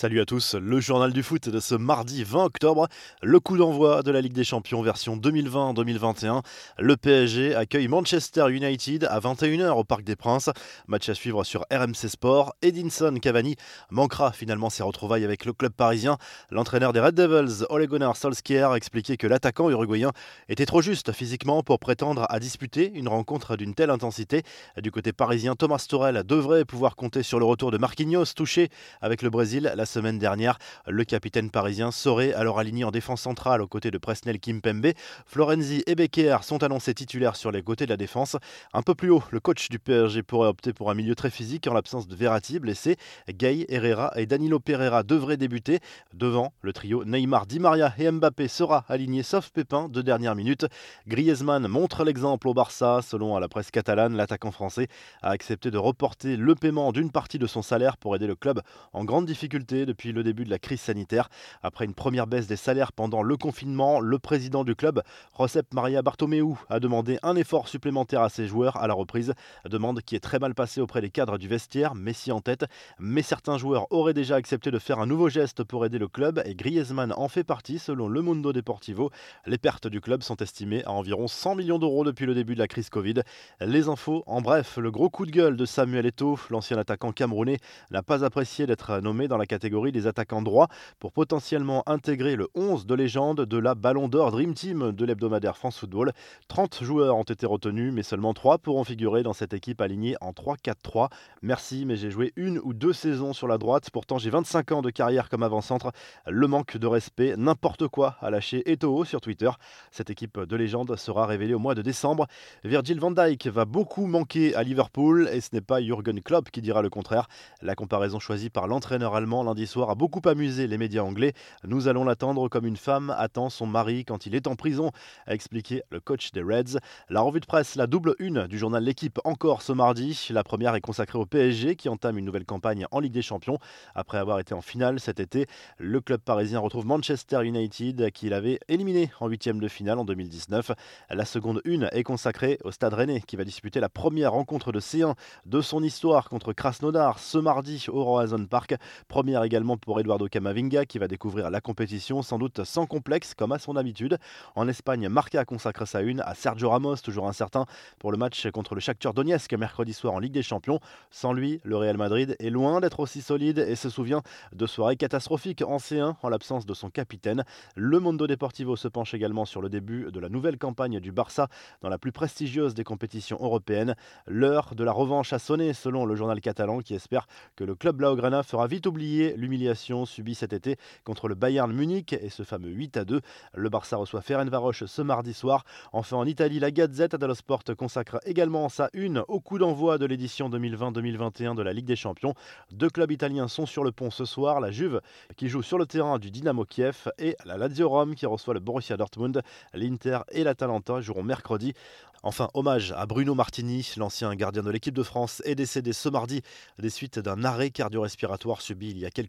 Salut à tous, le journal du foot de ce mardi 20 octobre, le coup d'envoi de la Ligue des Champions version 2020-2021. Le PSG accueille Manchester United à 21h au Parc des Princes. Match à suivre sur RMC Sport. Edinson Cavani manquera finalement ses retrouvailles avec le club parisien. L'entraîneur des Red Devils, Ole Gunnar Solskjaer, expliquait que l'attaquant uruguayen était trop juste physiquement pour prétendre à disputer une rencontre d'une telle intensité. Du côté parisien, Thomas Torel devrait pouvoir compter sur le retour de Marquinhos, touché avec le Brésil semaine dernière. Le capitaine parisien serait alors aligné en défense centrale aux côtés de Presnel Kimpembe. Florenzi et Becker sont annoncés titulaires sur les côtés de la défense. Un peu plus haut, le coach du PSG pourrait opter pour un milieu très physique en l'absence de Verratti blessé. Gay, Herrera et Danilo Pereira devraient débuter. Devant, le trio Neymar, Di Maria et Mbappé sera aligné sauf Pépin de dernière minute. Griezmann montre l'exemple au Barça. Selon la presse catalane, l'attaquant français a accepté de reporter le paiement d'une partie de son salaire pour aider le club en grande difficulté depuis le début de la crise sanitaire. Après une première baisse des salaires pendant le confinement, le président du club, Josep Maria Bartomeu, a demandé un effort supplémentaire à ses joueurs à la reprise. Demande qui est très mal passée auprès des cadres du vestiaire, Messi en tête. Mais certains joueurs auraient déjà accepté de faire un nouveau geste pour aider le club et Griezmann en fait partie selon le Mundo Deportivo. Les pertes du club sont estimées à environ 100 millions d'euros depuis le début de la crise Covid. Les infos, en bref, le gros coup de gueule de Samuel Eto'o, l'ancien attaquant camerounais, n'a pas apprécié d'être nommé dans la catégorie des attaquants droits pour potentiellement intégrer le 11 de légende de la Ballon d'Or Dream Team de l'hebdomadaire France Football. 30 joueurs ont été retenus, mais seulement 3 pourront figurer dans cette équipe alignée en 3-4-3. Merci, mais j'ai joué une ou deux saisons sur la droite. Pourtant, j'ai 25 ans de carrière comme avant-centre. Le manque de respect, n'importe quoi, a lâché Eto'o sur Twitter. Cette équipe de légende sera révélée au mois de décembre. Virgil van Dijk va beaucoup manquer à Liverpool et ce n'est pas Jürgen Klopp qui dira le contraire. La comparaison choisie par l'entraîneur allemand lundi soir a beaucoup amusé les médias anglais. Nous allons l'attendre comme une femme attend son mari quand il est en prison, a expliqué le coach des Reds. La revue de presse, la double une du journal L'équipe encore ce mardi. La première est consacrée au PSG qui entame une nouvelle campagne en Ligue des Champions. Après avoir été en finale cet été, le club parisien retrouve Manchester United qui l'avait éliminé en huitième de finale en 2019. La seconde une est consacrée au Stade Rennais qui va disputer la première rencontre de C1 de son histoire contre Krasnodar ce mardi au Roazhon Park. Première également pour Eduardo Camavinga qui va découvrir la compétition sans doute sans complexe comme à son habitude. En Espagne, Marca consacre sa une à Sergio Ramos, toujours incertain pour le match contre le Shakhtar Donetsk mercredi soir en Ligue des Champions. Sans lui, le Real Madrid est loin d'être aussi solide et se souvient de soirées catastrophiques en C1 en l'absence de son capitaine. Le Mondo Deportivo se penche également sur le début de la nouvelle campagne du Barça dans la plus prestigieuse des compétitions européennes. L'heure de la revanche a sonné selon le journal catalan qui espère que le club Blaugrana fera vite oublier l'humiliation subi cet été contre le Bayern Munich et ce fameux 8 à 2. Le Barça reçoit Ferencvaros ce mardi soir. Enfin en Italie, la Gazette dello Sport consacre également sa une au coup d'envoi de l'édition 2020-2021 de la Ligue des Champions. Deux clubs italiens sont sur le pont ce soir, la Juve qui joue sur le terrain du Dynamo Kiev et la Lazio Rome qui reçoit le Borussia Dortmund. L'Inter et l'Atalanta joueront mercredi. Enfin, hommage à Bruno Martini, l'ancien gardien de l'équipe de France, est décédé ce mardi des suites d'un arrêt cardio-respiratoire subi il y a quelques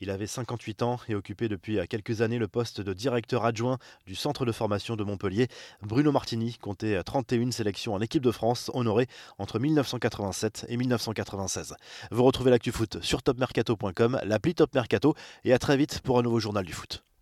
Il avait 58 ans et occupait depuis quelques années le poste de directeur adjoint du centre de formation de Montpellier. Bruno Martini comptait 31 sélections en équipe de France, honorées entre 1987 et 1996. Vous retrouvez l'actu foot sur topmercato.com, l'appli Top Mercato et à très vite pour un nouveau journal du foot.